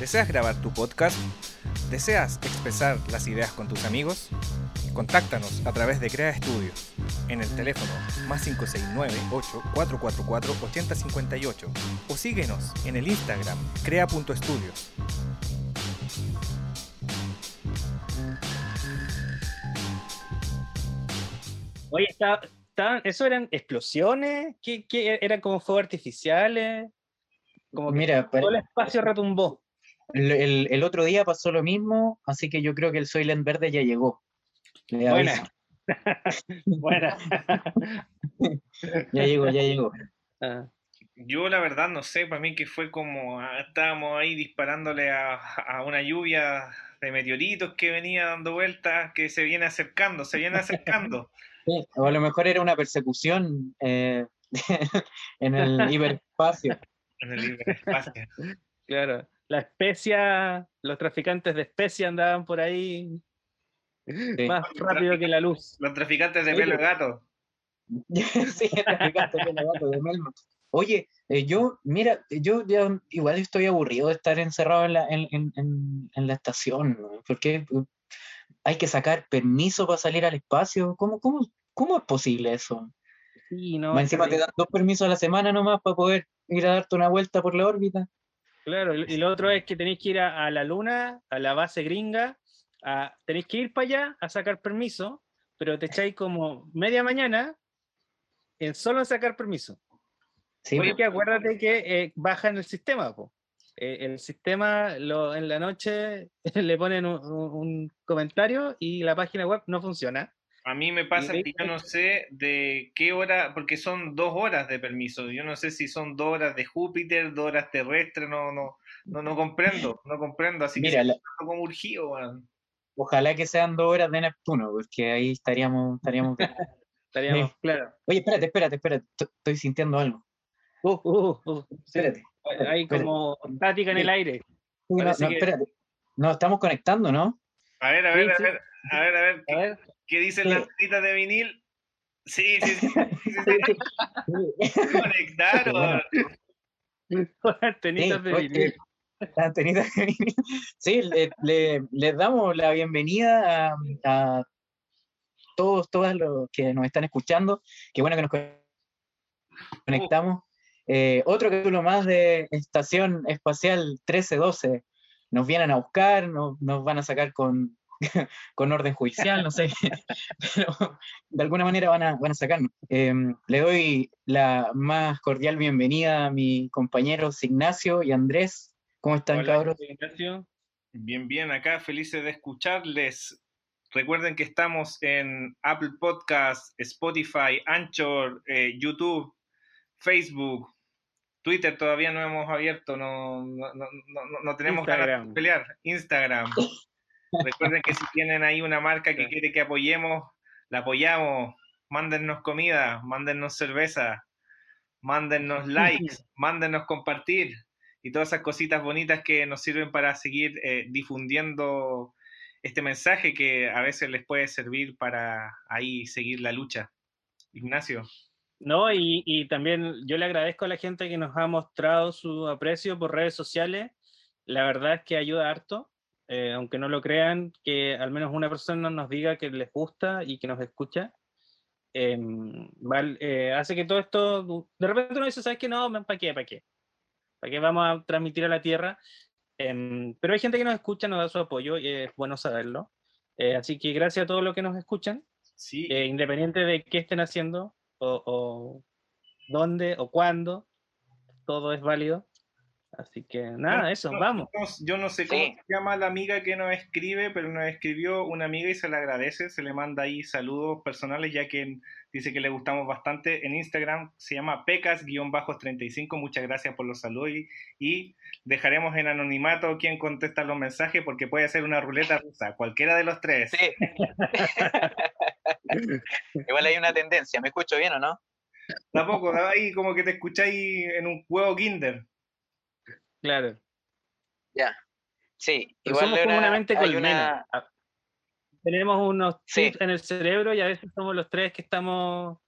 ¿Deseas grabar tu podcast? ¿Deseas expresar las ideas con tus amigos? Contáctanos a través de Crea Estudios en el teléfono más 569-8444-8058 o síguenos en el Instagram crea.estudios. Oye, está, está- ¿eso eran explosiones? ¿Qué, qué eran como fuegos artificiales? Como que Mira, todo el espacio retumbó. El, el- el otro día pasó lo mismo, así que yo creo que el Soylent Verde ya llegó. Le Buena. Buena. Ya llegó, ya llegó. Ah, Yo la verdad no sé, para mí que fue como ah, estábamos ahí disparándole a, a una lluvia de meteoritos que venía dando vueltas, que se viene acercando, se viene acercando. Sí, o a lo mejor era una persecución eh, en el hiperespacio. en el hiperespacio. claro. La especia, los traficantes de especia andaban por ahí Sí. más rápido que la luz. Los traficantes de Sí, pelo de gato. sí, traficante de gato de Melma. Oye, eh, yo, mira, yo ya igual estoy aburrido de estar encerrado en la, en, en- en- en la estación, ¿no? porque eh, hay que sacar permiso para salir al espacio. ¿Cómo, cómo, cómo es posible eso? Sí, no, encima te dan dos permisos a la semana nomás para poder ir a darte una vuelta por la órbita. Claro, y lo otro es que tenéis que ir a, a la luna, a la base gringa, a, tenéis que ir para allá a sacar permiso, pero te echáis como media mañana en solo sacar permiso. Sí, Oye, po. que acuérdate que eh, baja en el sistema, po. Eh, el sistema lo, en la noche le ponen un comentario y la página web no funciona. A mí me pasa que yo no sé de qué hora, porque son dos horas de permiso. Yo no sé si son dos horas de Júpiter, dos horas terrestres, no, no, no, no comprendo, no comprendo. Así Mira, que la- como urgido, weón. ojalá que sean dos horas de Neptuno, porque ahí estaríamos, estaríamos bien. Estaríamos, Sí. claro. Oye, espérate, espérate, espérate, esto- estoy sintiendo algo. Uh, uh, uh, Espérate. hay como estática en el aire. Sí, no, Parece no, que- espérate. No, estamos conectando, ¿no? A ver, a Sí, ver, a sí. ver, a ver, a ver, A ¿qué, ver, qué dicen Sí. las citas de vinil? Sí, sí, sí, sí, sí, conectaron. antenitas Sí, de vinil. las antenitas de vinil. Sí, le, le- les damos la bienvenida a, a todos, todas los que nos están escuchando. Qué bueno que nos conectamos. Eh, otro capítulo más de Estación Espacial 1312. Nos vienen a buscar, nos, nos van a sacar con, con orden judicial, no sé, pero de alguna manera van a, van a sacarnos. Em, le doy la más cordial bienvenida a mis compañeros Ignacio y Andrés. ¿Cómo están, Hola, cabros? Ignacio. Bien, bien, acá felices de escucharles. Recuerden que estamos en Apple Podcast, Spotify, Anchor, eh, YouTube, Facebook, Twitter todavía no hemos abierto, no, no, no, no- no tenemos ganas Instagram. de pelear. Instagram. Recuerden que si tienen ahí una marca que quiere que apoyemos, la apoyamos. mándennos comida, mándennos cerveza, mándennos likes, mándennos compartir y todas esas cositas bonitas que nos sirven para seguir eh, difundiendo este mensaje que a veces les puede servir para ahí seguir la lucha. Ignacio. No, y, y, también yo le agradezco a la gente que nos ha mostrado su aprecio por redes sociales. La verdad es que ayuda harto, eh, aunque no lo crean, que al menos una persona nos diga que les gusta y que nos escucha. Eh, eh, hace que todo esto, de repente uno dice, ¿sabes qué? No, ¿para qué? ¿Para qué? ¿Para qué vamos a transmitir a la Tierra? Em, pero hay gente que nos escucha, nos da su apoyo y es bueno saberlo. Eh, así que gracias a todos los que nos escuchan, sí. Eh, independiente de qué estén haciendo o, o, dónde o cuándo, todo es válido. Así que nada, eso, vamos. Yo no sé cómo se llama la amiga que nos escribe, pero nos escribió una amiga y se le agradece, se le manda ahí saludos personales, ya que dice que le gustamos bastante. En Instagram se llama pecas-35, muchas gracias por los saludos y, dejaremos en anonimato quién contesta los mensajes porque puede ser una ruleta rusa, cualquiera de los tres. Sí. Igual hay una tendencia, ¿me escucho bien o no? Tampoco, ahí como que te escucháis en un juego Kinder. Claro. Ya. Sí, Pero igual somos como una mente colmena. Una... Tenemos unos chips sí. en el cerebro y a veces somos los tres que estamos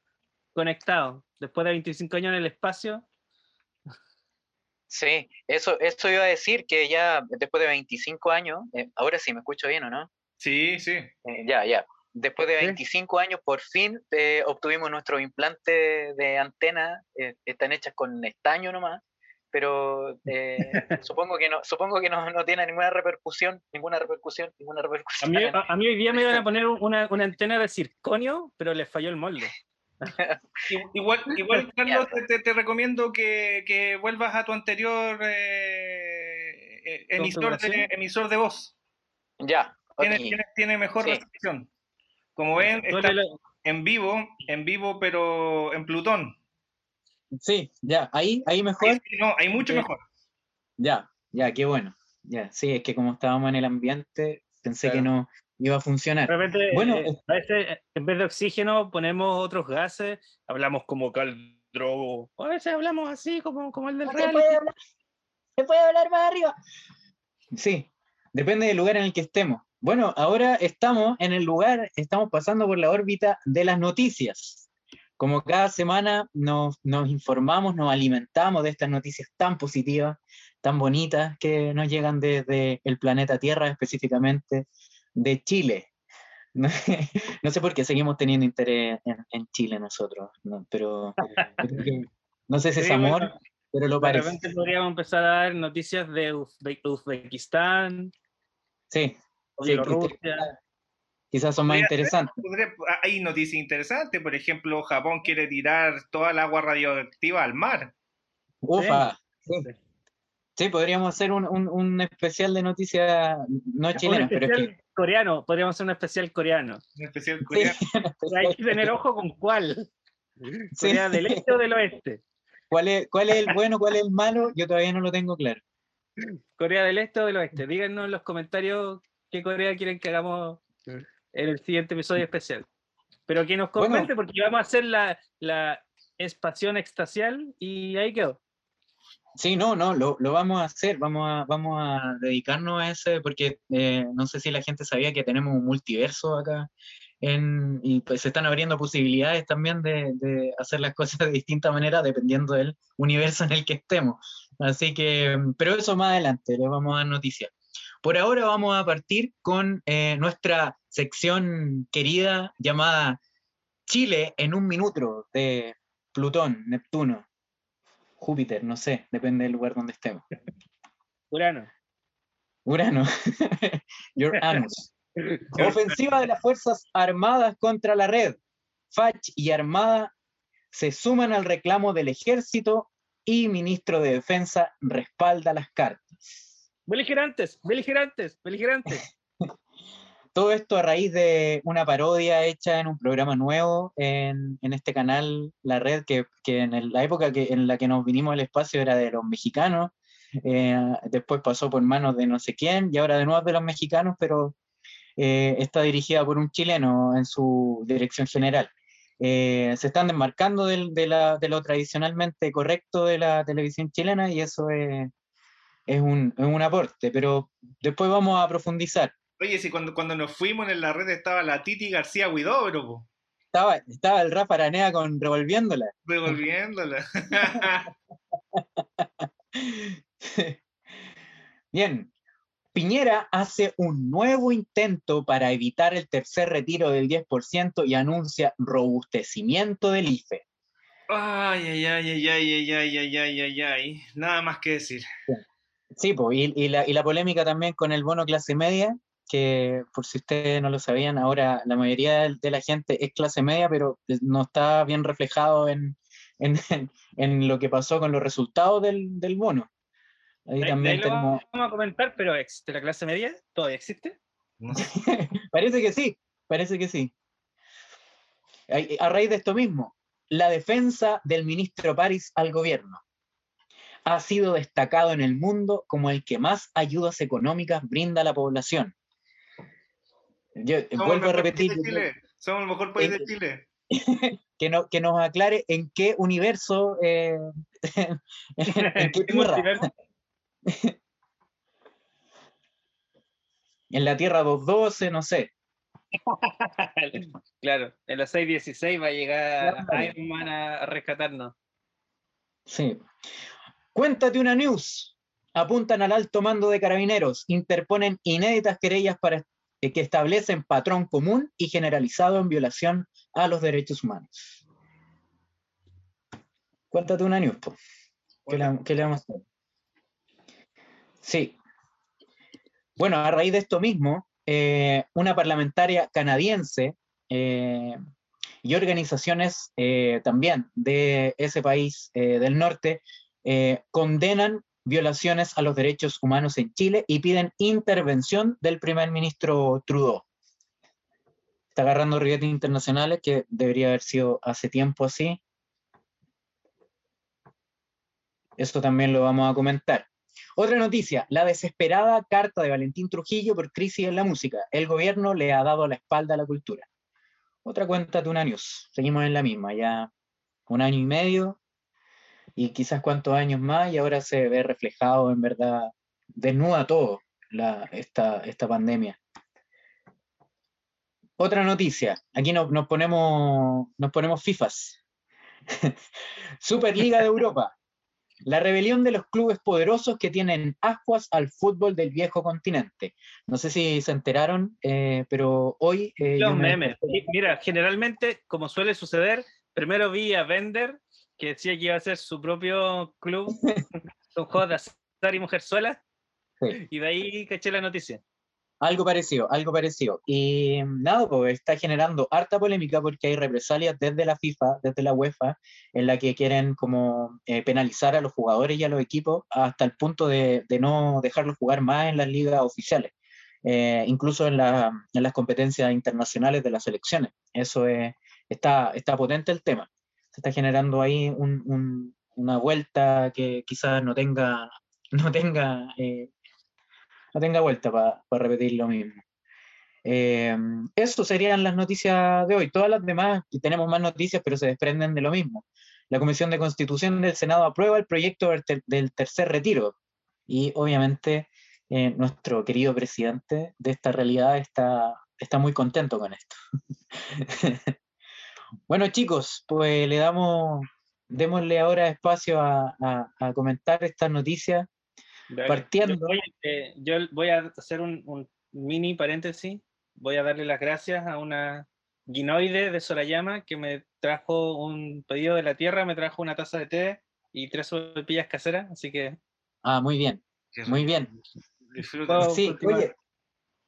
conectados. Después de 25 años en el espacio. Sí, eso, eso iba a decir que ya después de 25 años, eh, ahora sí me escucho bien o no? Sí, sí. Eh, ya, ya. Después de 25 ¿Sí? años, por fin eh, obtuvimos nuestros implantes de antena, están hechas con estaño nomás pero eh, supongo que no supongo que no, no, tiene ninguna repercusión ninguna repercusión ninguna repercusión. A mí, a, a mí hoy día me iban a poner una, una, antena de circonio pero les falló el molde. Igual igual Carlos te, te, recomiendo que, que, vuelvas a tu anterior eh, emisor de, emisor de voz. Ya okay. tiene, tiene, tiene, mejor sí. recepción como ven está en vivo en vivo pero en Plutón Sí, ya, ahí, ahí mejor. No, hay mucho mejor. Ya, ya, qué bueno. Ya, sí, es que como estábamos en el ambiente, pensé claro. que no iba a funcionar. De repente, bueno, eh, a veces en vez de oxígeno ponemos otros gases, hablamos como caldrogo. A veces hablamos así, como, como el del real. Se puede, hablar, se puede hablar más arriba. Sí, depende del lugar en el que estemos. Bueno, ahora estamos en el lugar, estamos pasando por la órbita de las noticias como cada semana nos, nos, informamos, nos alimentamos de estas noticias tan positivas, tan bonitas que nos llegan desde el planeta Tierra, específicamente de Chile. No, no sé por qué seguimos teniendo interés en, en Chile nosotros, ¿no? pero no sé si es amor, bueno, pero lo parece. De repente podríamos empezar a dar noticias de Uzbe Uzbekistán. Sí. sí Bielorrusia quizás son más interesantes. hay noticias interesantes, por ejemplo, Japón quiere tirar toda el agua radioactiva al mar. Ufa. Sí, sí podríamos hacer un, un, un, especial de noticias no chilenas, pero es que... coreano, podríamos hacer un especial coreano. Un especial coreano. Sí, hay que tener ojo con cuál. Corea del este o del oeste. ¿Cuál es, ¿Cuál es el bueno, cuál es el malo? Yo todavía no lo tengo claro. Corea del este o del oeste. Díganos en los comentarios qué Corea quieren que hagamos en el siguiente episodio especial. Pero que nos comente, bueno, porque vamos a hacer la, la espación extasial y ahí quedó. Sí, no, no, lo, lo, vamos a hacer, vamos a, vamos a dedicarnos a ese, porque eh, no sé si la gente sabía que tenemos un multiverso acá, en, y pues se están abriendo posibilidades también de, de, hacer las cosas de distinta manera dependiendo del universo en el que estemos. Así que, pero eso más adelante, les vamos a dar noticias. Por ahora vamos a partir con eh, nuestra sección querida llamada Chile en un minuto de Plutón, Neptuno, Júpiter, no sé, depende del lugar donde estemos. Urano. Urano. Your anus. Ofensiva de las Fuerzas Armadas contra la red. Fach y Armada se suman al reclamo del ejército y ministro de Defensa respalda las cartas. Beligerantes, beligerantes, beligerantes. Todo esto a raíz de una parodia hecha en un programa nuevo en, en este canal, La Red, que, que en el, la época que, en la que nos vinimos al espacio era de los mexicanos, eh, después pasó por manos de no sé quién, y ahora de nuevo de los mexicanos, pero eh, está dirigida por un chileno en su dirección general. eh, se están desmarcando del- de, la- de lo tradicionalmente correcto de la televisión chilena y eso es, es un, es un aporte, pero después vamos a profundizar. Oye, si cuando, cuando nos fuimos en la red estaba la Titi García Huidobro, po, Estaba, estaba el Rafa Aranea con revolviéndola. revolviéndola. Bien, Piñera hace un nuevo intento para evitar el tercer retiro del 10% y anuncia robustecimiento del IFE. Ay, ay, ay, ay, ay, ay, ay, ay, ay, ay, ay. Nada más que decir. Sí, po, y, y la, y la polémica también con el bono clase media, que por si ustedes no lo sabían, ahora la mayoría de, de la gente es clase media, pero no está bien reflejado en, en, en lo que pasó con los resultados del, del bono. Ahí De- de también ahí lo tenemos... vamos a comentar, pero ¿existe la clase media? ¿Todavía existe? Parece que sí, parece que sí. A raíz de esto mismo, la defensa del ministro París al gobierno ha sido destacado en el mundo como el que más ayudas económicas brinda a la población. Yo eh, Somos vuelvo a repetir Chile. Somos el mejor país de Chile. que, no- que nos aclare en qué universo, eh, en, en qué ¿Qué tierra, en la Tierra 212, no sé. claro, en los 616 va a llegar Claro. Iron Man a rescatarnos. Sí. Cuéntate una news. Apuntan al alto mando de carabineros, interponen inéditas querellas para eh, que establecen patrón común y generalizado en violación a los derechos humanos. Cuéntate una news. ¿Qué le, vamos a hacer? Sí. Bueno, a raíz de esto mismo, eh, una parlamentaria canadiense eh, y organizaciones también de ese país del norte eh, condenan violaciones a los derechos humanos en Chile y piden intervención del primer ministro Trudeau. Está agarrando ribetes internacionales que debería haber sido hace tiempo así. Eso también lo vamos a comentar. Otra noticia, la desesperada carta de Valentín Trujillo por crisis en la música. El gobierno le ha dado la espalda a la cultura. Otra cuenta de una news. Seguimos en la misma, ya un año y medio y quizás cuántos años más y ahora se ve reflejado en verdad, desnuda todo la, esta, esta pandemia. Otra noticia, aquí no- nos, ponemos, nos ponemos FIFAs. Superliga de Europa. La rebelión de los clubes poderosos que tienen ascuas al fútbol del viejo continente. No sé si se enteraron, eh, pero hoy... eh, Los me memes. Mira, generalmente, como suele suceder, primero vi a Bender, que decía que iba a hacer su propio club, un juego de azar y mujerzuela, Sí. y de ahí caché la noticia. Algo parecido, algo parecido. Y nada, pues está generando harta polémica porque hay represalias desde la FIFA, desde la UEFA, en la que quieren como eh, penalizar a los jugadores y a los equipos hasta el punto de, de no dejarlos jugar más en las ligas oficiales, eh, incluso en, la- en las competencias internacionales de las selecciones. Eso es, está, está potente el tema. Se está generando ahí un- un- una vuelta que quizás no tenga, no tenga eh, no tenga vuelta para repetir lo mismo. Eh, eso serían las noticias de hoy. Todas las demás, y tenemos más noticias, pero se desprenden de lo mismo. La Comisión de Constitución del Senado aprueba el proyecto del tercer retiro. Y obviamente eh, nuestro querido presidente de esta realidad está, está muy contento con esto. bueno, chicos, pues le damos, démosle ahora espacio a, a- a comentar estas noticias. Dale. Partiendo. Yo voy, eh, yo voy a hacer un, un mini paréntesis. Voy a darle las gracias a una guinoide de Sorayama que me trajo un pedido de la tierra, me trajo una taza de té y tres sopaipillas caseras, así que Ah, muy bien, muy bien. Disfruta. Sí, continuar. oye,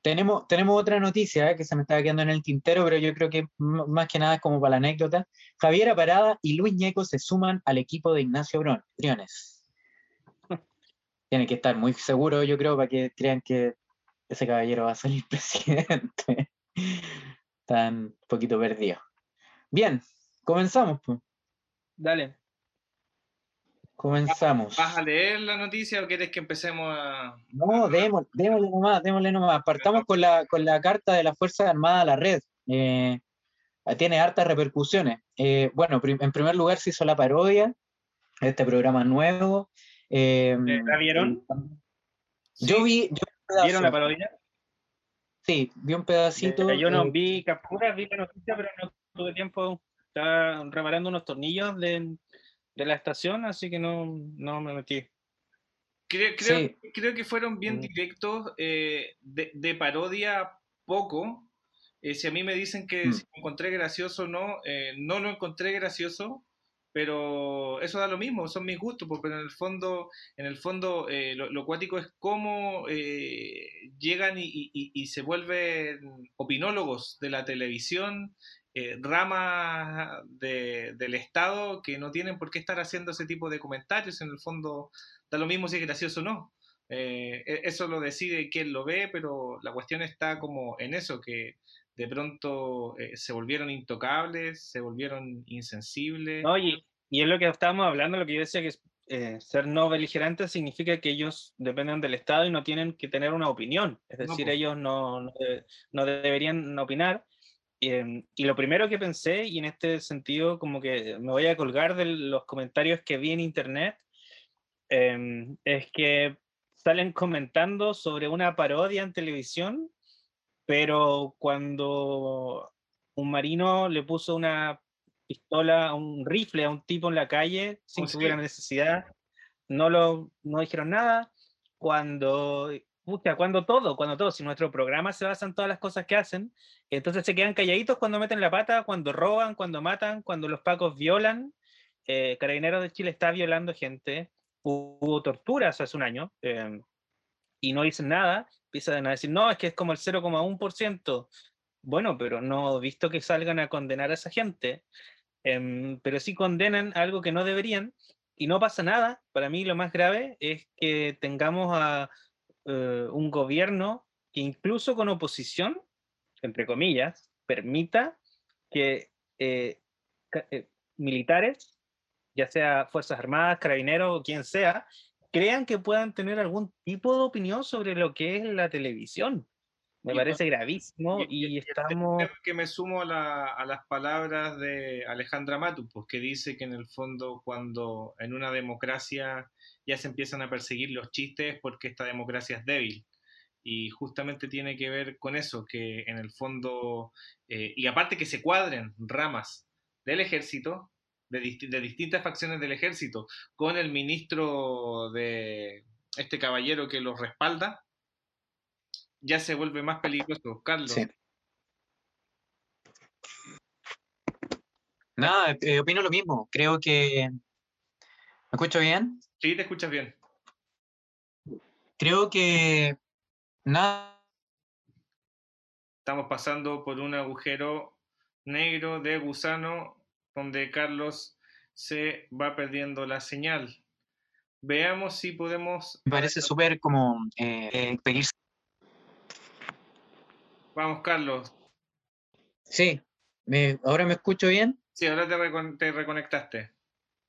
tenemos, tenemos otra noticia eh, que se me estaba quedando en el tintero, pero yo creo que más que nada es como para la anécdota. Javiera Parada y Luis Ñeco se suman al equipo de Ignacio Briones. Tienen que estar muy seguros, yo creo, para que crean que ese caballero va a salir presidente. Están un poquito perdidos. Bien, comenzamos. pues. Dale. Comenzamos. ¿Vas a leer la noticia o quieres que empecemos a.? No, démosle, démosle nomás, démosle nomás. Partamos con la, con la carta de la Fuerza Armada a la red. Eh, tiene hartas repercusiones. Eh, bueno, en primer lugar se hizo la parodia, este programa nuevo. Eh, ¿La vieron? Yo vi... ¿Vieron la parodia? Sí, vi un pedacito. yo no vi capturas, vi la noticia, pero no tuve tiempo. Estaba reparando unos tornillos de, de la estación, así que no, no me metí. Creo, creo, creo, que fueron bien mm. directos, eh, de, de, parodia poco. Eh, si a mí me dicen que mm. si lo encontré gracioso o no, eh, no lo encontré gracioso, pero eso da lo mismo, son mis gustos, porque en el fondo, en el fondo lo, lo, cuático es cómo llegan y, y, y, se vuelven opinólogos de la televisión, eh, ramas del Estado que no tienen por qué estar haciendo ese tipo de comentarios. En el fondo, da lo mismo si es gracioso o no. Eh, e, eso lo decide quien lo ve, pero la cuestión está como en eso, que de pronto eh, se volvieron intocables, se volvieron insensibles. Oye, y es lo que estábamos hablando, lo que yo decía que ser no beligerante significa que ellos dependen del Estado y no tienen que tener una opinión. Es decir, ellos no, no, no, deberían opinar. Em, y lo primero que pensé, y en este sentido como que me voy a colgar de los comentarios que vi en internet, em, es que salen comentando sobre una parodia en televisión, pero cuando un marino le puso una pistola, un rifle a un tipo en la calle sin que hubiera necesidad, no, lo, no dijeron nada. Cuando cuando todo, cuando todo, si nuestro programa se basa en todas las cosas que hacen, entonces se quedan calladitos cuando meten la pata, cuando roban, cuando matan, cuando los pacos violan. Eh, Carabineros de Chile está violando gente, hubo torturas hace un año em, y no dicen nada, empiezan a decir, no, es que es como el 0,1%. Bueno, pero no he visto que salgan a condenar a esa gente, em, pero sí condenan algo que no deberían y no pasa nada. Para mí lo más grave es que tengamos a eh, un gobierno que incluso con oposición, entre comillas, permita que eh, eh, militares, ya sea Fuerzas Armadas, Carabineros o quien sea, crean que puedan tener algún tipo de opinión sobre lo que es la televisión. Me parece gravísimo y, estamos... Que me sumo a, las palabras de Alejandra Matu, pues que dice que en el fondo cuando en una democracia ya se empiezan a perseguir los chistes porque esta democracia es débil. Y justamente tiene que ver con eso, que en el fondo, eh, y aparte que se cuadren ramas del ejército, de, de distintas facciones del ejército, con el ministro de este caballero que los respalda, ya se vuelve más peligroso, Carlos. Sí. Nada, eh, opino lo mismo. Creo que. ¿Me escucho bien? Sí, te escuchas bien. Creo que. Nada. Estamos pasando por un agujero negro de gusano donde Carlos se va perdiendo la señal. Veamos si podemos. Me parece súper como eh, eh Vamos, Carlos. Sí, ¿Me, ¿ahora me escucho bien? Sí, ahora te, reconectaste.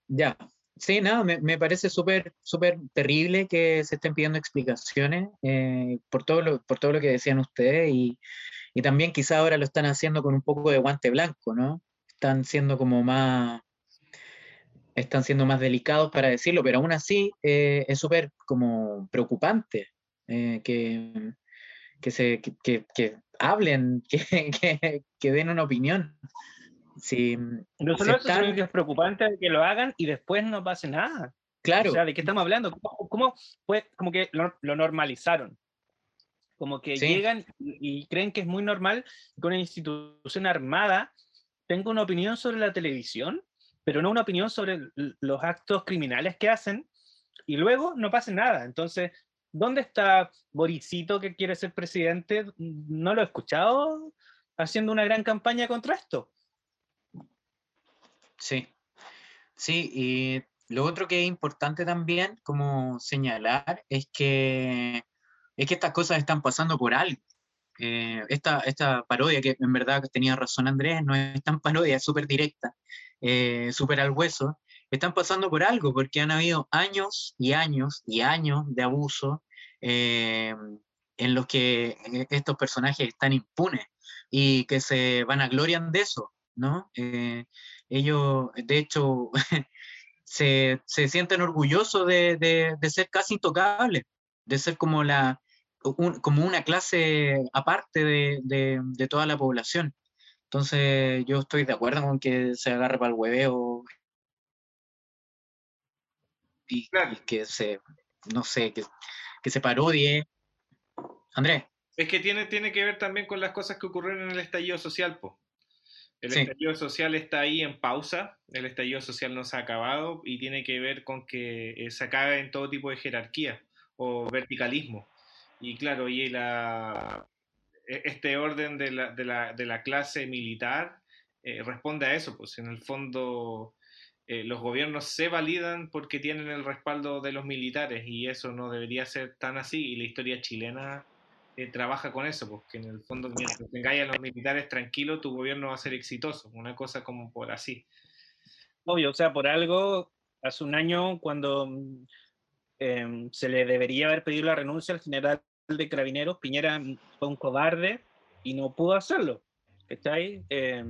Ya, sí, nada, me, parece súper, súper terrible que se estén pidiendo explicaciones eh, por, todo lo, por todo lo que decían ustedes y, también quizá ahora lo están haciendo con un poco de guante blanco, ¿no? Están siendo como más, están siendo más delicados para decirlo, pero aún así eh, es súper como preocupante eh, que, que, se, que, que, hablen, que, que, den una opinión. Si, no solo eso, que es preocupante que lo hagan y después no pase nada. Claro. O sea, ¿de qué estamos hablando? ¿Cómo, pues, como que lo, normalizaron? Como que llegan y, creen que es muy normal que una institución armada tenga una opinión sobre la televisión, pero no una opinión sobre los actos criminales que hacen, y luego no pase nada. Entonces, ¿Dónde está Borisito que quiere ser presidente? No lo he escuchado haciendo una gran campaña contra esto. Sí, sí, y lo otro que es importante también como señalar es que, es que estas cosas están pasando por algo. Eh, esta, esta parodia, que en verdad tenía razón Andrés, no es tan parodia, es súper directa, eh, súper al hueso, están pasando por algo, porque han habido años y años y años de abuso eh, en los que estos personajes están impunes y que se van a gloriar de eso. ¿no? Ellos, de hecho, se, se, sienten orgullosos de, de, de, ser casi intocables, de ser como, la, un, como una clase aparte de, de, toda la población. Entonces, yo estoy de acuerdo con que se agarre para el hueveo y, claro. y que se, no sé, que, que se parodie. Andrés. Es que tiene, tiene que ver también con las cosas que ocurrieron en el estallido social, po. El sí. estallido social está ahí en pausa, el estallido social no se ha acabado y tiene que ver con que eh, se acaba en todo tipo de jerarquía o verticalismo. Y claro, y la, e, este orden de la, de la, de la clase militar eh, responde a eso, pues en el fondo eh, los gobiernos se validan porque tienen el respaldo de los militares y eso no debería ser tan así y la historia chilena eh, trabaja con eso, porque en el fondo mientras tengáis a los militares tranquilos, tu gobierno va a ser exitoso, una cosa como por así. Obvio, o sea, por algo, hace un año cuando eh, se le debería haber pedido la renuncia al general de Carabineros, Piñera fue un cobarde y no pudo hacerlo. ¿Estáis? Eh,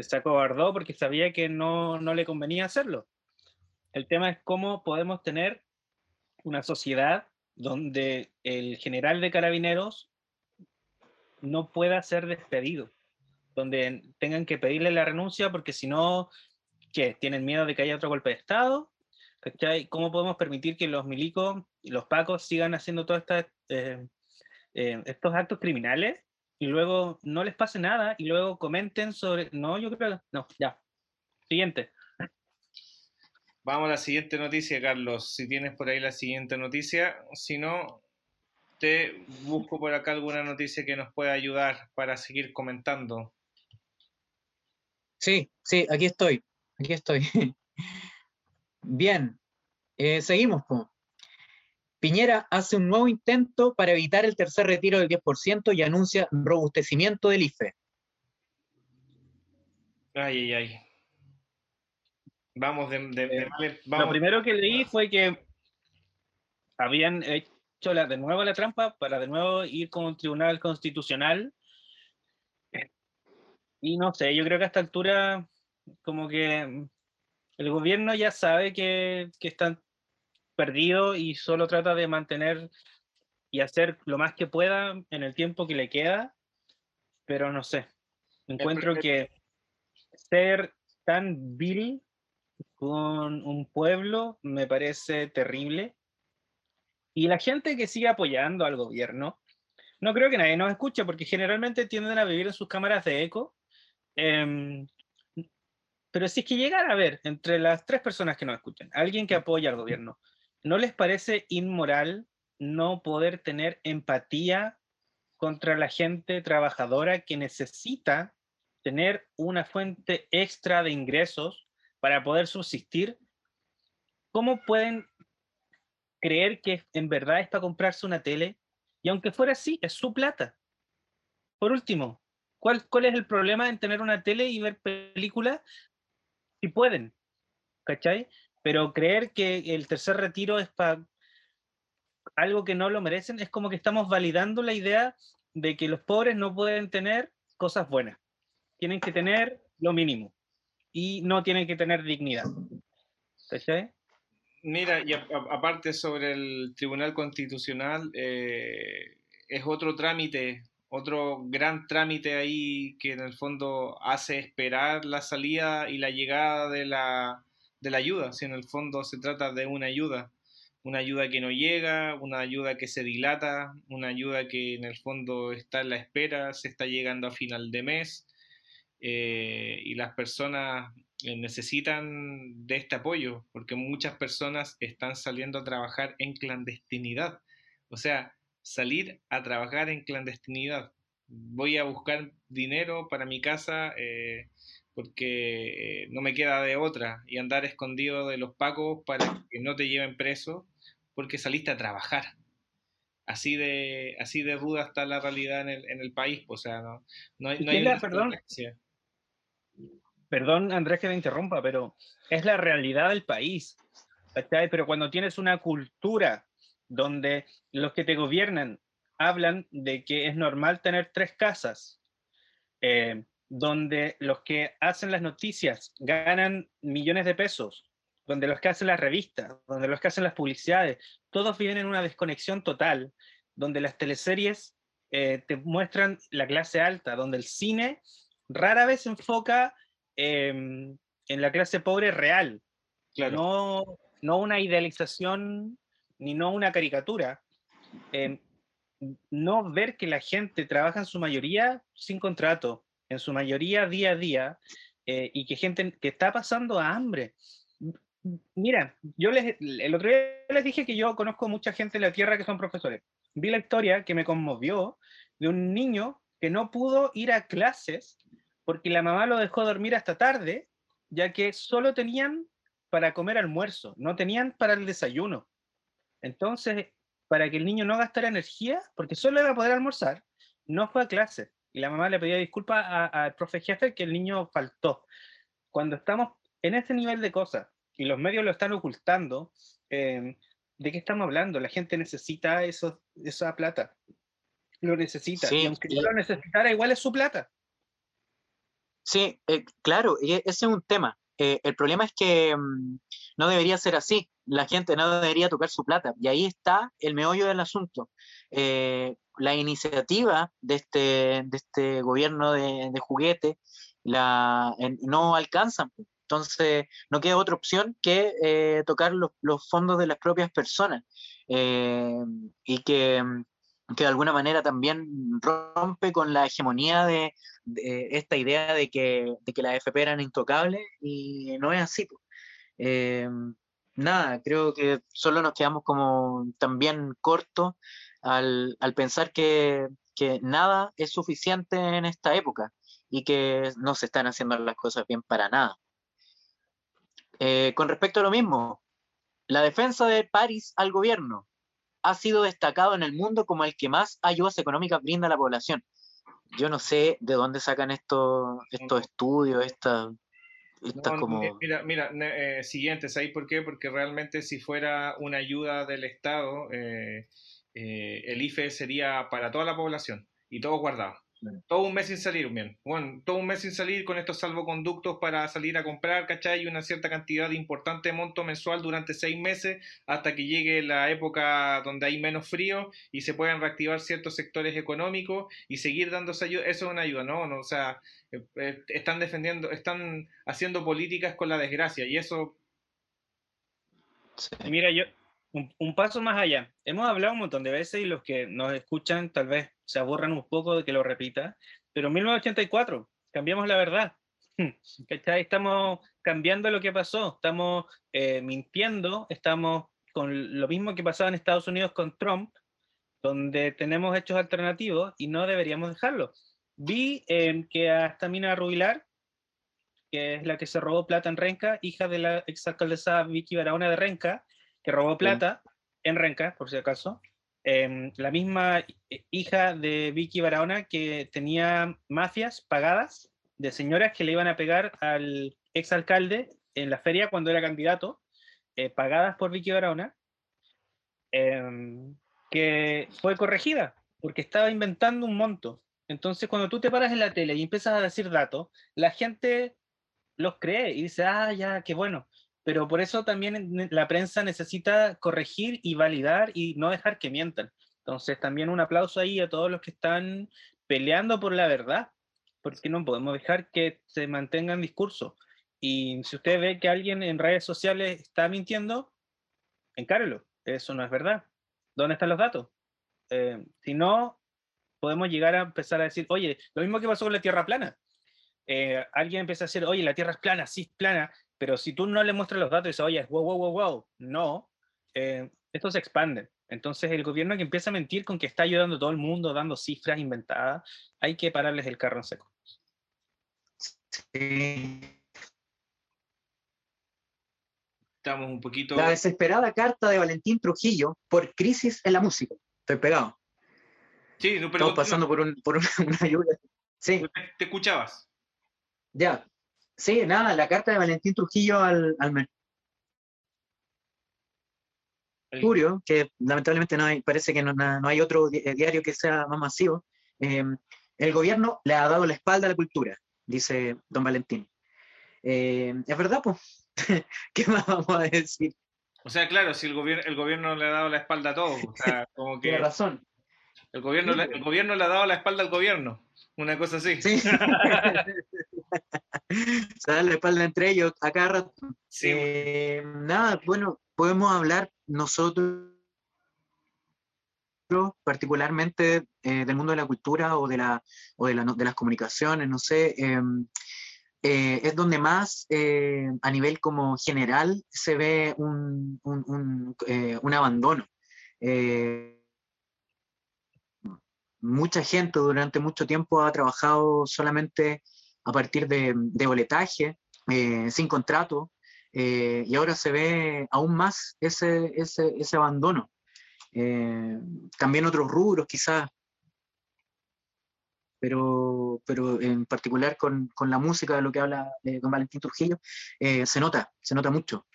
se acobardó porque sabía que no, no le convenía hacerlo. El tema es cómo podemos tener una sociedad donde el general de carabineros no pueda ser despedido, donde tengan que pedirle la renuncia porque si no, ¿qué? ¿Tienen miedo de que haya otro golpe de Estado? ¿Cómo podemos permitir que los milicos y los pacos sigan haciendo todos eh, eh, estos actos criminales y luego no les pase nada y luego comenten sobre... No, yo creo que... No, ya. Siguiente. Vamos a la siguiente noticia, Carlos. Si tienes por ahí la siguiente noticia, si no, te busco por acá alguna noticia que nos pueda ayudar para seguir comentando. Sí, sí, aquí estoy. Aquí estoy. Bien, eh, seguimos. Po. Piñera hace un nuevo intento para evitar el tercer retiro del 10% y anuncia robustecimiento del IFE. Ay, ay, ay. Vamos de, de, de eh, vamos. Lo primero que leí fue que habían hecho la, de nuevo la trampa para de nuevo ir con un tribunal constitucional. Y no sé, yo creo que a esta altura como que el gobierno ya sabe que, que están perdidos y solo trata de mantener y hacer lo más que pueda en el tiempo que le queda, pero no sé, encuentro que ser tan vil con un pueblo me parece terrible. Y la gente que sigue apoyando al gobierno, no creo que nadie nos escuche porque generalmente tienden a vivir en sus cámaras de eco. Eh, pero si es que llegar a ver entre las tres personas que nos escuchan, alguien que apoya al gobierno, ¿no les parece inmoral no poder tener empatía contra la gente trabajadora que necesita tener una fuente extra de ingresos para poder subsistir, ¿cómo pueden creer que en verdad es para comprarse una tele? Y aunque fuera así, es su plata. Por último, ¿cuál, es el problema en tener una tele y ver películas? Si pueden, ¿cachai? Pero creer que el tercer retiro es para algo que no lo merecen, es como que estamos validando la idea de que los pobres no pueden tener cosas buenas. Tienen que tener lo mínimo y no tienen que tener dignidad. Mira, y a, a, aparte sobre el Tribunal Constitucional, eh, es otro trámite, otro gran trámite ahí que en el fondo hace esperar la salida y la llegada de la, de la ayuda, si en el fondo se trata de una ayuda, una ayuda que no llega, una ayuda que se dilata, una ayuda que en el fondo está en la espera, se está llegando a final de mes, eh, y las personas eh, necesitan de este apoyo, porque muchas personas están saliendo a trabajar en clandestinidad. O sea, salir a trabajar en clandestinidad. Voy a buscar dinero para mi casa eh, porque eh, no me queda de otra y andar escondido de los pacos para que no te lleven preso porque saliste a trabajar. Así de, así de ruda está la realidad en el, en el país. O sea, no, no, no hay... La, perdón, perdón Andrés que me interrumpa, pero es la realidad del país. Pero cuando tienes una cultura donde los que te gobiernan hablan de que es normal tener tres casas, eh, donde los que hacen las noticias ganan millones de pesos, donde los que hacen las revistas, donde los que hacen las publicidades, todos viven en una desconexión total, donde las teleseries eh, te muestran la clase alta, donde el cine rara vez enfoca em, en la clase pobre real, no, no una idealización ni no una caricatura. Em, no ver que la gente trabaja en su mayoría sin contrato, en su mayoría día a día, eh, y que gente que está pasando hambre. Mira, yo les, el otro día les dije que yo conozco mucha gente en la Tierra que son profesores. Vi la historia que me conmovió de un niño que no pudo ir a clases porque la mamá lo dejó dormir hasta tarde, ya que solo tenían para comer almuerzo, no tenían para el desayuno. Entonces, para que el niño no gastara energía, porque solo iba a poder almorzar, no fue a clase. Y la mamá le pedía disculpas al profe jefe que el niño faltó. Cuando estamos en ese nivel de cosas y los medios lo están ocultando, em, ¿de qué estamos hablando? La gente necesita eso, esa plata. Lo necesita. y aunque no lo necesitara, igual es su plata. Sí, eh, claro, e, ese es un tema. Eh, el problema es que mm, no debería ser así. La gente no debería tocar su plata. Y ahí está el meollo del asunto. Eh, la iniciativa de este, de este gobierno de, juguete la, no alcanzan. Entonces, no queda otra opción que eh, tocar los, fondos de las propias personas eh, y que, que, de alguna manera también rompe con la hegemonía de, esta idea de que, de que las FP eran intocables y no es así. Eh, nada, creo que solo nos quedamos como también cortos al, al pensar que, que, nada es suficiente en esta época y que no se están haciendo las cosas bien para nada. Eh, con respecto a lo mismo, la defensa de París al gobierno ha sido destacado en el mundo como el que más ayudas económicas brinda a la población. Yo no sé de dónde sacan estos, estos estudios, esta, como... Mira, mira eh, siguiente, ¿sabéis por qué? Porque realmente si fuera una ayuda del Estado, eh, eh, el IFE sería para toda la población y todo guardado. Todo un mes sin salir, bien. Bueno, todo un mes sin salir con estos salvoconductos para salir a comprar, ¿cachai? Y una cierta cantidad de importante monto mensual durante seis meses hasta que llegue la época donde hay menos frío y se puedan reactivar ciertos sectores económicos y seguir dándose ayuda. Eso es una ayuda, ¿no? no o sea, eh, eh, están defendiendo, están haciendo políticas con la desgracia y eso... Mira, yo, un, paso más allá. Hemos hablado un montón de veces y los que nos escuchan tal vez se aburran un poco de que lo repita, pero 1984, cambiamos la verdad. Estamos cambiando lo que pasó, estamos eh, mintiendo, estamos con lo mismo que pasaba en Estados Unidos con Trump, donde tenemos hechos alternativos y no deberíamos dejarlo. Vi eh, que hasta Mina Rubilar, que es la que se robó plata en Renca, hija de la exalcaldesa Vicky Barahona de Renca, que robó plata en Renca, por si acaso. Em, la misma hija de Vicky Barahona que tenía mafias pagadas de señoras que le iban a pegar al exalcalde en la feria cuando era candidato, eh, pagadas por Vicky Barahona, em, que fue corregida porque estaba inventando un monto. Entonces, cuando tú te paras en la tele y empiezas a decir datos, la gente los cree y dice, ah, ya, qué bueno pero por eso también la prensa necesita corregir y validar y no dejar que mientan. Entonces también un aplauso ahí a todos los que están peleando por la verdad, porque no podemos dejar que se mantengan discursos. Y si usted ve que alguien en redes sociales está mintiendo, encárelo, eso no es verdad. ¿Dónde están los datos? Eh, si no, podemos llegar a empezar a decir, oye, lo mismo que pasó con la Tierra plana. Eh, alguien empieza a decir, oye, la Tierra es plana, sí es plana, pero si tú no le muestras los datos y dices, oye, wow, wow, wow, wow, no, eh, esto se expande. Entonces el gobierno que empieza a mentir con que está ayudando a todo el mundo, dando cifras inventadas, hay que pararles el carro en seco. Estamos un poquito... La desesperada carta de Valentín Trujillo por crisis en la música. Estoy pegado. Sí, pero Estamos pasando por, un, por una ayuda. Sí. ¿Te escuchabas? Ya, Sí, nada, la carta de Valentín Trujillo al, al Mercurio, que lamentablemente no hay, parece que no, hay otro eh, diario que sea más masivo, em, el gobierno le ha dado la espalda a la cultura. dice don Valentín. Eh, es verdad, pues. ¿Qué más vamos a decir? O sea, claro, si el gobierno, el gobierno le ha dado la espalda a todo, o sea, como que Tiene razón. el gobierno, le- el gobierno le ha dado la espalda al gobierno, una cosa así. Sí. Se dan la espalda entre ellos a cada rato. Sí, Eh, nada, bueno, podemos hablar nosotros particularmente eh, del mundo de la cultura o de, la, o de, la- de las comunicaciones, no sé, em, eh, es donde más a nivel como general se ve un, un- un, un abandono. Mucha gente durante mucho tiempo ha trabajado solamente a partir de, boletaje, eh, sin contrato, eh, y ahora se ve aún más ese, ese, ese abandono. Eh, también otros rubros quizás, pero, pero en particular con, con la música de lo que habla don Valentín Trujillo, se nota, se nota mucho.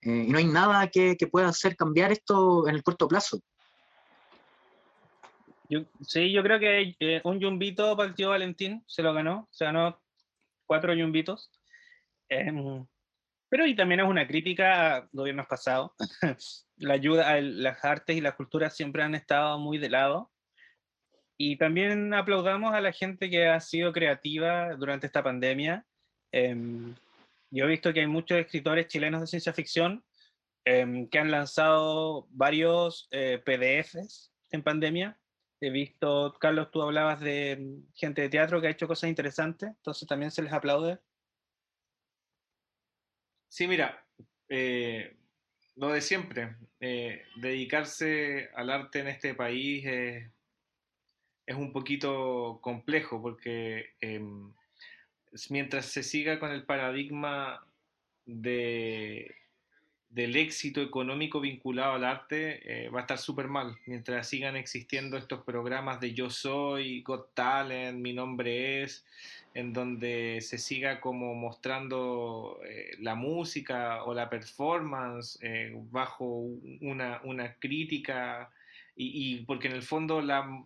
Y no hay nada que, que pueda hacer cambiar esto en el corto plazo. Sí, yo creo que un yumbito tío Valentín se lo ganó, se ganó cuatro yumbitos. Em, pero y también es una crítica a gobiernos pasados. La ayuda, a las artes y las culturas siempre han estado muy de lado. Y también aplaudamos a la gente que ha sido creativa durante esta pandemia. Em, yo he visto que hay muchos escritores chilenos de ciencia ficción em, que han lanzado varios eh, PDFs en pandemia He visto, Carlos, tú hablabas de mm, gente de teatro que ha hecho cosas interesantes, entonces también se les aplaude. Sí, mira, eh, lo de siempre, eh, dedicarse al arte en este país es, un poquito complejo porque em, mientras se siga con el paradigma de, del éxito económico vinculado al arte, eh, va a estar súper mal. Mientras sigan existiendo estos programas de Yo Soy, Got Talent, Mi Nombre Es, en donde se siga como mostrando eh, la música o la performance eh, bajo una, una crítica y, porque en el fondo la,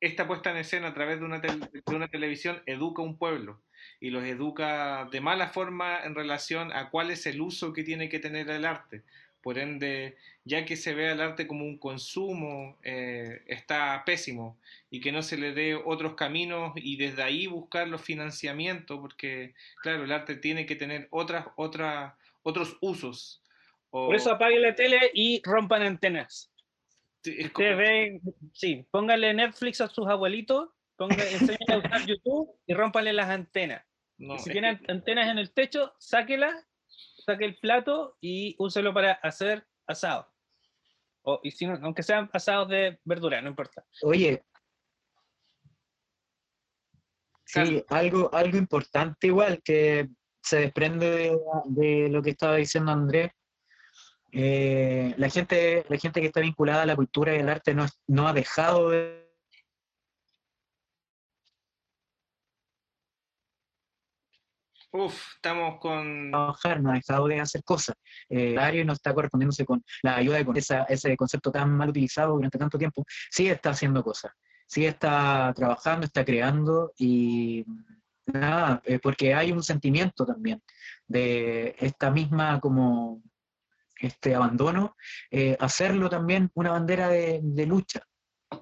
esta puesta en escena a través de una, de una televisión educa a un pueblo y los educa de mala forma en relación a cuál es el uso que tiene que tener el arte. Por ende, ya que se ve al arte como un consumo, eh, está pésimo y que no se le dé otros caminos y desde ahí buscar los financiamientos, porque claro, el arte tiene que tener otras, otras, otros usos. O- Por eso apaguen la tele y rompan antenas. Sí, es Ustedes como- ven, sí, pónganle Netflix a sus abuelitos, enséñenle a usar YouTube y rómpanle las antenas. no, si tienen que- antenas en el techo, sáquelas, saque el plato y úselo para hacer asado. O, y si no- aunque sean asados de verdura, no importa. Oye. Sí, algo, algo importante igual que se desprende de, de lo que estaba diciendo Andrés. Eh, la gente, la gente que está vinculada a la cultura y al arte no, no ha dejado de Uf, estamos con... trabajar, no dejado de hacer cosas. El área no está correspondiéndose con la ayuda de con esa- ese concepto tan mal utilizado durante tanto tiempo. Sí está haciendo cosas, sí está trabajando, está creando y nada, eh, porque hay un sentimiento también de esta misma como este abandono, eh, hacerlo también una bandera de, de lucha.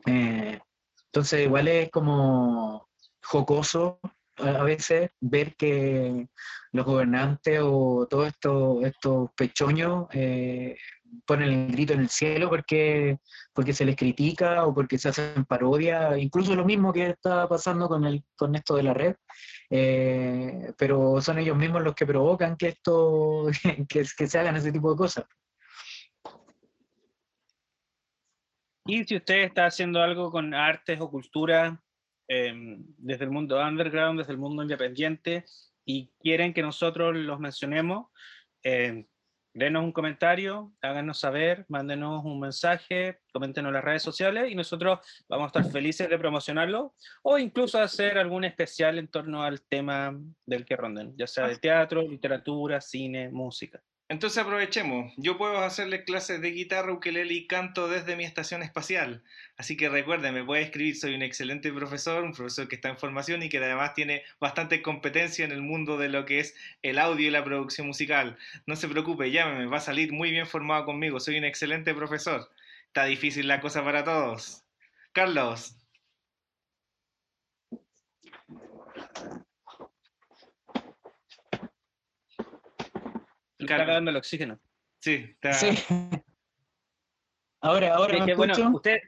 Eh, entonces igual es como jocoso a veces ver que los gobernantes o todos estos, estos pechoños eh, ponen el grito en el cielo porque, porque se les critica o porque se hacen parodias, incluso lo mismo que está pasando con, el, con esto de la red, eh, pero son ellos mismos los que provocan que esto, que, que se hagan ese tipo de cosas. Y si usted está haciendo algo con artes o cultura em, desde el mundo underground, desde el mundo independiente, y quieren que nosotros los mencionemos, em, denos un comentario, háganos saber, mándenos un mensaje, coméntenos en las redes sociales y nosotros vamos a estar felices de promocionarlo o incluso hacer algún especial en torno al tema del que ronden, ya sea de teatro, literatura, cine, música. Entonces aprovechemos. Yo puedo hacerle clases de guitarra, ukelele y canto desde mi estación espacial. Así que recuerden, me puede escribir. Soy un excelente profesor, un profesor que está en formación y que además tiene bastante competencia en el mundo de lo que es el audio y la producción musical. No se preocupe, llámeme, va a salir muy bien formado conmigo. Soy un excelente profesor. Está difícil la cosa para todos. Carlos. Está acabando el oxígeno. Sí, está. Sí. Ahora, ahora me que, bueno, escucho. usted,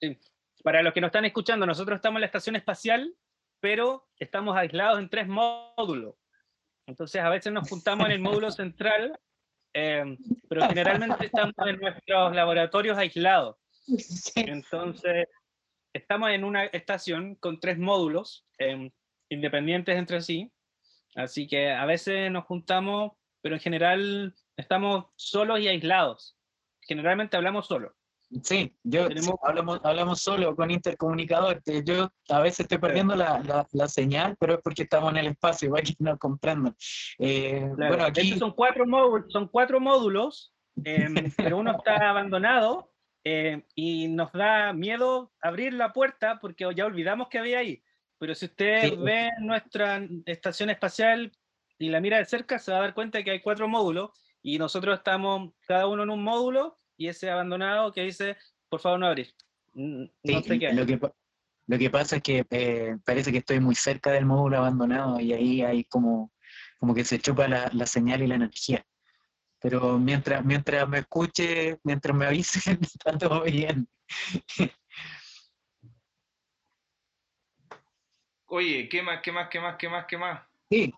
sí, para los que nos están escuchando, nosotros estamos en la estación espacial, pero estamos aislados en tres módulos. Entonces, a veces nos juntamos en el módulo central, eh, pero generalmente estamos en nuestros laboratorios aislados. Sí. Entonces, estamos en una estación con tres módulos eh, independientes entre sí, así que a veces nos juntamos, pero en general estamos solos y aislados. Generalmente hablamos solos. Sí, yo Tenemos- sí, hablamos, hablamos solo con intercomunicador. Yo a veces estoy perdiendo la, la- la señal, pero es porque estamos en el espacio, para que no comprendan. Eh, Claro, Bueno, estos aquí son cuatro módulos, son cuatro módulos, em, pero uno está abandonado em, y nos da miedo abrir la puerta porque ya olvidamos que había ahí. Pero si usted Sí. ve nuestra estación espacial y la mira de cerca, se va a dar cuenta que hay cuatro módulos y nosotros estamos cada uno en un módulo y ese abandonado que dice, por favor no abrir. No sí, sé qué. lo, que, lo que pasa es que eh, parece que estoy muy cerca del módulo abandonado y ahí hay como, como que se chupa la, la señal y la energía. Pero mientras, mientras me escuche, mientras me avisen, está todo bien. Oye, ¿qué más, qué más, qué más, qué más, qué más? Sí.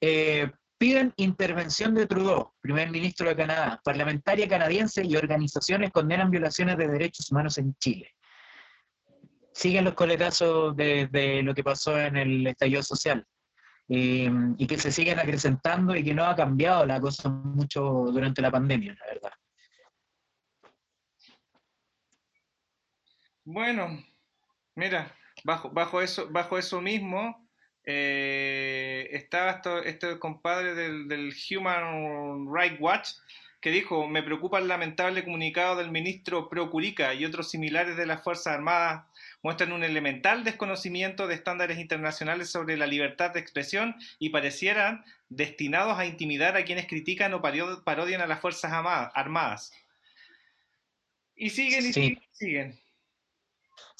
Eh, piden intervención de Trudeau, primer ministro de Canadá. Parlamentaria canadiense y organizaciones condenan violaciones de derechos humanos en Chile. Siguen los coletazos de, de lo que pasó en el estallido social. eh, y que se siguen acrecentando y que no ha cambiado la cosa mucho durante la pandemia, la verdad. Bueno, mira, bajo, bajo eso, bajo eso mismo, eh, estaba esto- este compadre del, del Human Rights Watch que dijo, me preocupa el lamentable comunicado del ministro Procurica y otros similares de las Fuerzas Armadas muestran un elemental desconocimiento de estándares internacionales sobre la libertad de expresión y parecieran destinados a intimidar a quienes critican o parodian a las Fuerzas Armadas. Y siguen y Sí. siguen y siguen.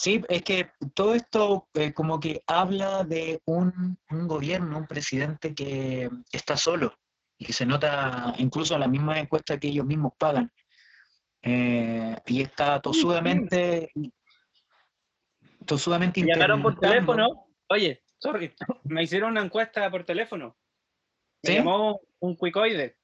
Sí, es que todo esto eh, como que habla de un, un gobierno, un presidente que está solo y que se nota incluso en la misma encuesta que ellos mismos pagan. Eh, y está tosudamente, tosudamente Me llamaron por teléfono. Oye, sorry, me hicieron una encuesta por teléfono. Me ¿Sí? llamó un cuicoide.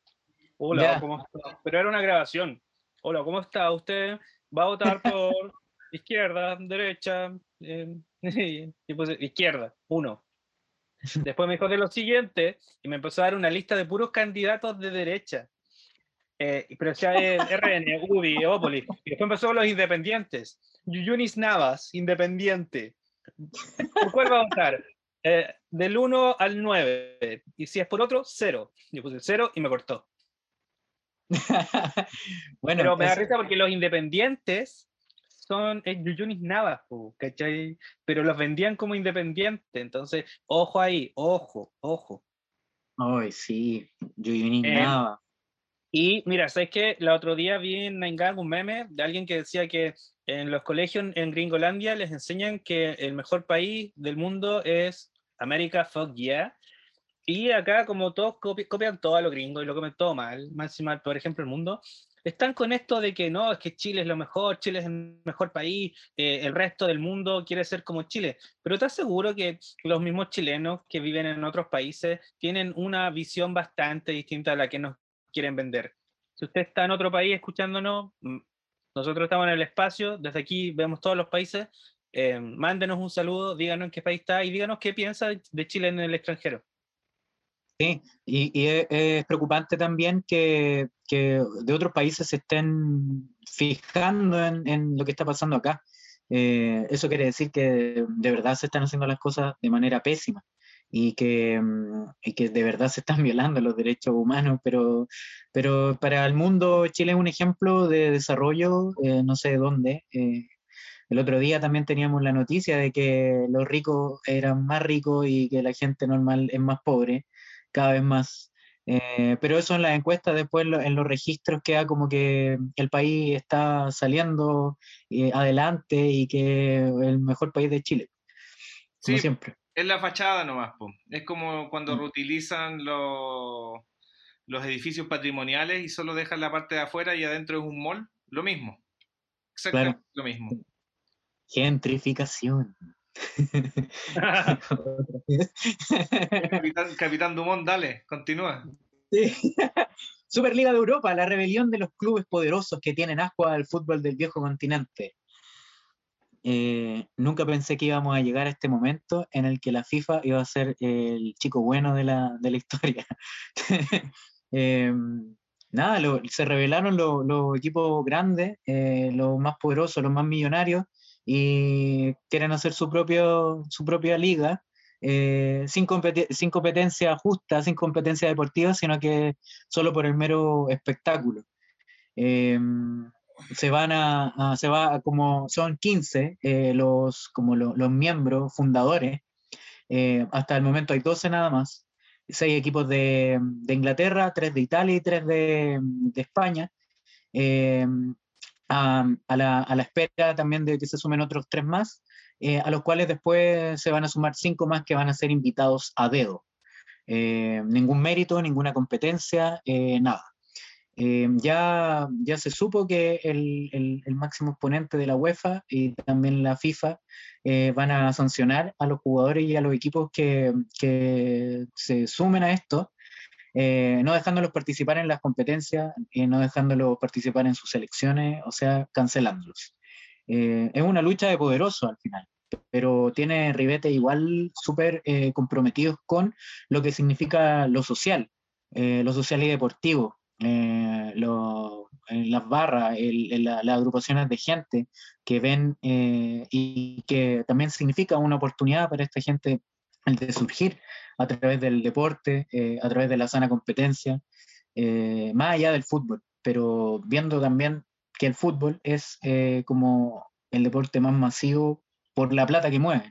Hola. ¿cómo está? Pero era una grabación. Hola, ¿cómo está? ¿Usted va a votar por izquierda, derecha? Eh, y puse izquierda, uno. Después me dijo de lo siguiente y me empezó a dar una lista de puros candidatos de derecha. Eh, pero decía eh, RN, UDI, Opoli. Y después empezó los independientes. Yuyunis Navas, independiente. ¿Por cuál va a votar? Eh, del 1 al 9. Y si es por otro, 0. Yo puse 0 y me cortó. bueno, Pero me da risa porque los independientes son Yuyunis Navas, ¿cachai? Pero los vendían como independientes. Entonces, ojo ahí, ojo, ojo. Ay, sí, Yuyuni Eh, Nava. Y mira, ¿sabes qué? El otro día vi en Naingang un meme de alguien que decía que en los colegios en Gringolandia les enseñan que el mejor país del mundo es América, fuck yeah. Y acá, como todos copi- copian todo a los gringos y lo comen todo mal, más y mal, por ejemplo, el mundo, están con esto de que no, es que Chile es lo mejor, Chile es el mejor país, eh, el resto del mundo quiere ser como Chile. Pero ¿estás seguro que los mismos chilenos que viven en otros países tienen una visión bastante distinta a la que nos quieren vender? Si usted está en otro país escuchándonos, mm, nosotros estamos en el espacio, desde aquí vemos todos los países, eh, mándenos un saludo, díganos en qué país está y díganos qué piensa de Chile en el extranjero. Sí, y, y es, es preocupante también que, que de otros países se estén fijando en, en lo que está pasando acá. Eh, eso quiere decir que de verdad se están haciendo las cosas de manera pésima. y que, mm, y que de verdad se están violando los derechos humanos, pero, pero para el mundo Chile es un ejemplo de desarrollo, eh, no sé dónde. Eh, el otro día también teníamos la noticia de que los ricos eran más ricos y que la gente normal es más pobre, cada vez más. Eh, pero eso en las encuestas, después en los registros queda como que el país está saliendo adelante y que el mejor país de Chile, como siempre. Es la fachada nomás, po. es como cuando mm. reutilizan los, los edificios patrimoniales y solo dejan la parte de afuera y adentro es un mall, lo mismo. Exactamente lo mismo. Gentrificación. Capitán, Dumont, dale, continúa. Superliga de Europa, la rebelión de los clubes poderosos que tienen asco al fútbol del viejo continente. Eh, nunca pensé que íbamos a llegar a este momento en el que la FIFA iba a ser el chico bueno de la, de la historia. eh, nada, se revelaron los equipos grandes, eh, los más poderosos, los más millonarios, y quieren hacer su, propio, su propia liga, eh, sin, sin competencia justa, sin competencia deportiva, sino que solo por el mero espectáculo. Se van a, se va como son 15 eh, los, como los miembros fundadores, eh, hasta el momento hay 12 nada más, 6 equipos de, de, Inglaterra, 3 de Italia y 3 de, de España, eh, a, la, espera también de que se sumen otros 3 más, a los cuales después se van a sumar 5 más que van a ser invitados a dedo. ningún mérito, ninguna competencia, nada. Eh, ya, ya se supo que el, el, máximo exponente de la UEFA y también la FIFA eh, van a sancionar a los jugadores y a los equipos que, que se sumen a esto, eh, no dejándolos participar en las competencias y no dejándolos participar en sus selecciones, o sea, cancelándolos. es una lucha de poderoso al final pero tiene ribetes igual súper comprometidos con lo que significa lo social, lo social y deportivo, eh, las barras, las agrupaciones de gente que ven eh, y que también significa una oportunidad para esta gente el de surgir a través del deporte, eh, a través de la sana competencia, más allá del fútbol, pero viendo también que el fútbol es como el deporte más masivo por la plata que mueve.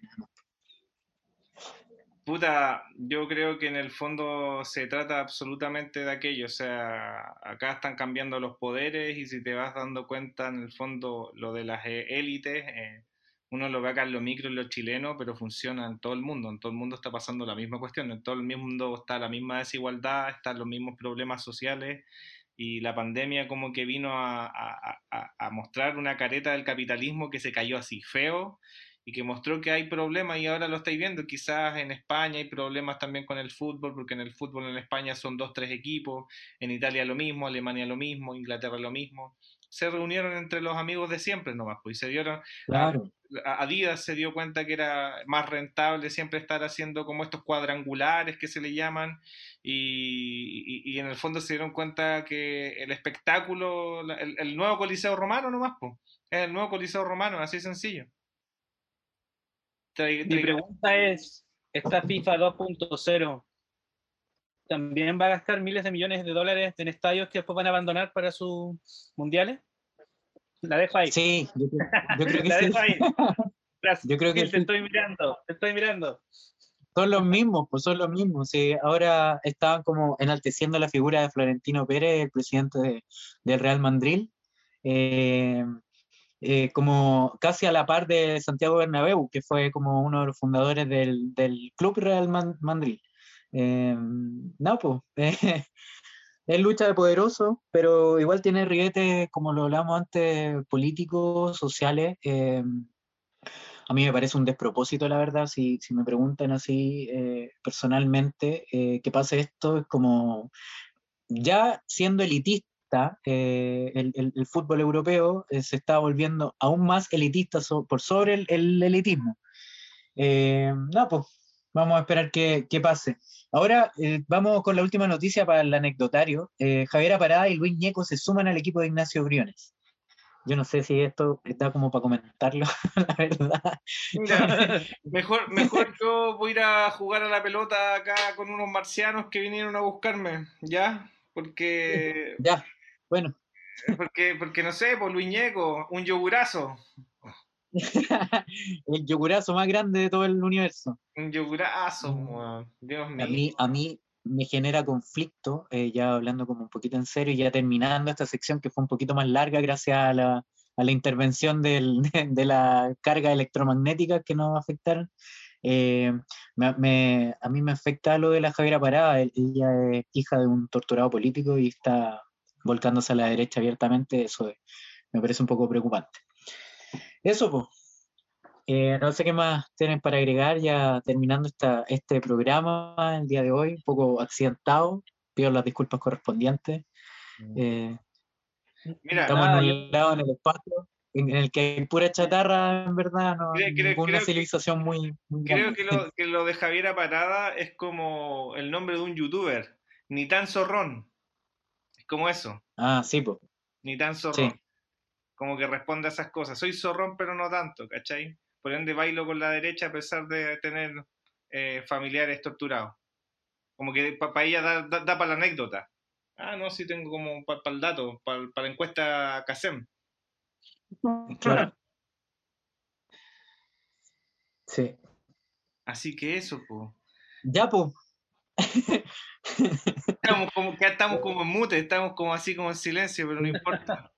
Puta, yo creo que en el fondo se trata absolutamente de aquello, o sea, acá están cambiando los poderes y si te vas dando cuenta en el fondo lo de las e, élites, eh, uno lo ve acá en lo micro en lo chileno, pero funciona en todo el mundo, en todo el mundo está pasando la misma cuestión, en todo el mundo está la misma desigualdad, están los mismos problemas sociales y la pandemia como que vino a, a mostrar una careta del capitalismo que se cayó así feo y que mostró que hay problemas y ahora lo estáis viendo. Quizás en España hay problemas también con el fútbol, porque en el fútbol en España son dos, tres equipos, en Italia lo mismo, Alemania lo mismo, Inglaterra lo mismo. Se reunieron entre los amigos de siempre nomás, pues, y se dieron... Claro. Adidas se dio cuenta que era más rentable siempre estar haciendo como estos cuadrangulares que se le llaman y, y, en el fondo se dieron cuenta que el espectáculo, el, el nuevo Coliseo Romano nomás, pues, es el nuevo Coliseo Romano, así sencillo. Mi pregunta es, ¿esta FIFA 2.0 también va a gastar miles de millones de dólares en estadios que después van a abandonar para sus mundiales? La dejo ahí. Sí, yo, creo que La sí. dejo ahí. Yo creo que te estoy mirando, te estoy mirando. Son los mismos, pues son los mismos. Sí, ahora estaban como enalteciendo la figura de Florentino Pérez, el presidente de, del Real Madrid. Eh, eh, como casi a la par de Santiago Bernabéu, que fue como uno de los fundadores del, del Club Real Madrid. Eh, no, pues, es lucha de poderoso, pero igual tiene riguetes, como lo hablamos antes, políticos, sociales. Eh, a mí me parece un despropósito, la verdad, si, si me preguntan así personalmente, que pase esto, es como ya siendo elitista, eh, el, fútbol europeo eh, se está volviendo aún más elitista por sobre el, elitismo. Eh, no, pues vamos a esperar que, pase. Ahora vamos con la última noticia para el anecdotario. Javier Parada y Luis Ñeco se suman al equipo de Ignacio Briones. yo no sé si esto está como para comentarlo, la verdad. Mira, mejor, mejor yo voy a ir a jugar a la pelota acá con unos marcianos que vinieron a buscarme, ¿ya? Porque, Ya, bueno. porque, porque no sé, por Luis Ñeco, un yogurazo. el yogurazo más grande de todo el universo. Un yogurazo, Mm. Dios A mío. mí, a mí me genera conflicto, eh, ya hablando como un poquito en serio y ya terminando esta sección que fue un poquito más larga gracias a la, a la intervención del- de, de la carga electromagnética que nos afectaron. Eh, me- me- a mí me afecta lo de la Javiera Parada, el- ella es hija de un torturado político y está volcándose a la derecha abiertamente, eso es- me parece un poco preocupante. Eso, pues. Eh, no sé qué más tienen para agregar ya terminando esta, este programa el día de hoy, un poco accidentado, pido las disculpas correspondientes. Eh, Mira, estamos nada, en yo- un lado en el espacio en, en el que hay pura chatarra, en verdad, no Creo- creo- ninguna creo que- civilización muy, muy creo grande. que lo, que lo de Javiera Parada es como el nombre de un youtuber. Ni tan zorrón. Es como eso. Ah, sí, pues. Ni tan zorrón. Sí. Como que responde a esas cosas. Soy zorrón, pero no tanto, ¿cachai? Por ende bailo con la derecha a pesar de tener eh, familiares torturados. Como que para ella da, para la anécdota. Ah, no, sí tengo como para el dato, para la encuesta CASEM. Claro. Sí. Así que eso, pues. Ya, pues. Estamos como, que estamos como en mute, estamos como así como en silencio, pero no importa.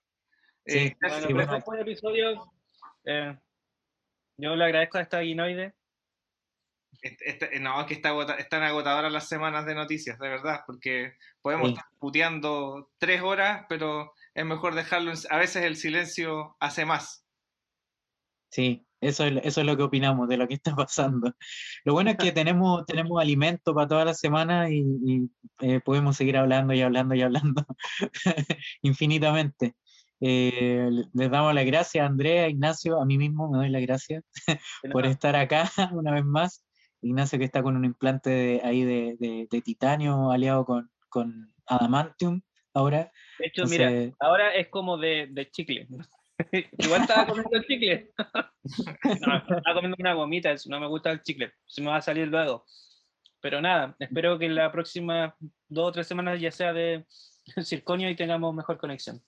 Sí, Eh, Bueno, sí, pero bueno. este fue el episodio. eh, yo le agradezco a esta guinoide. Este- este- no, es que está agota- están agotadoras las semanas de noticias, de verdad, porque podemos Sí. estar puteando tres horas, pero es mejor dejarlo. en- a veces el silencio hace más. Sí, eso es, eso es lo que opinamos de lo que está pasando. Lo bueno es que tenemos, tenemos alimento para toda la semana y, y, eh, podemos seguir hablando y hablando y hablando infinitamente. Eh, le- les damos las gracias a Andrea, Ignacio, a mí mismo me doy las gracias por estar acá una vez más. Ignacio que está con un implante de- ahí de, de- de titanio aliado con, con adamantium ahora. De hecho, mira, Entonces, ahora es como de, de chicle. Igual estaba comiendo el chicle. No, estaba comiendo una gomita, no me gusta el chicle. Se me va a salir luego. Pero nada, espero que en la próxima dos o tres semanas ya sea de circonio y tengamos mejor conexión.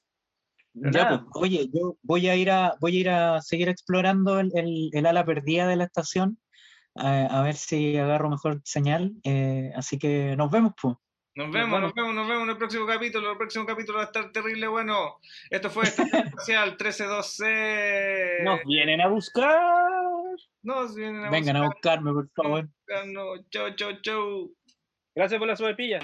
Ya, pues, oye, yo voy a ir a, voy a ir a seguir explorando el, el- el ala perdida de la estación, a, a ver si agarro mejor señal. eh, así que nos vemos, pues. Nos vemos, nos vemos, nos vemos en el próximo capítulo. El próximo capítulo va a estar terrible bueno. Esto fue Estación Espacial 1312. nos vienen a buscar. Nos vienen a Vengan a buscarme, por favor. buscar. Chau, chau, chau. Gracias por la sobrepilla.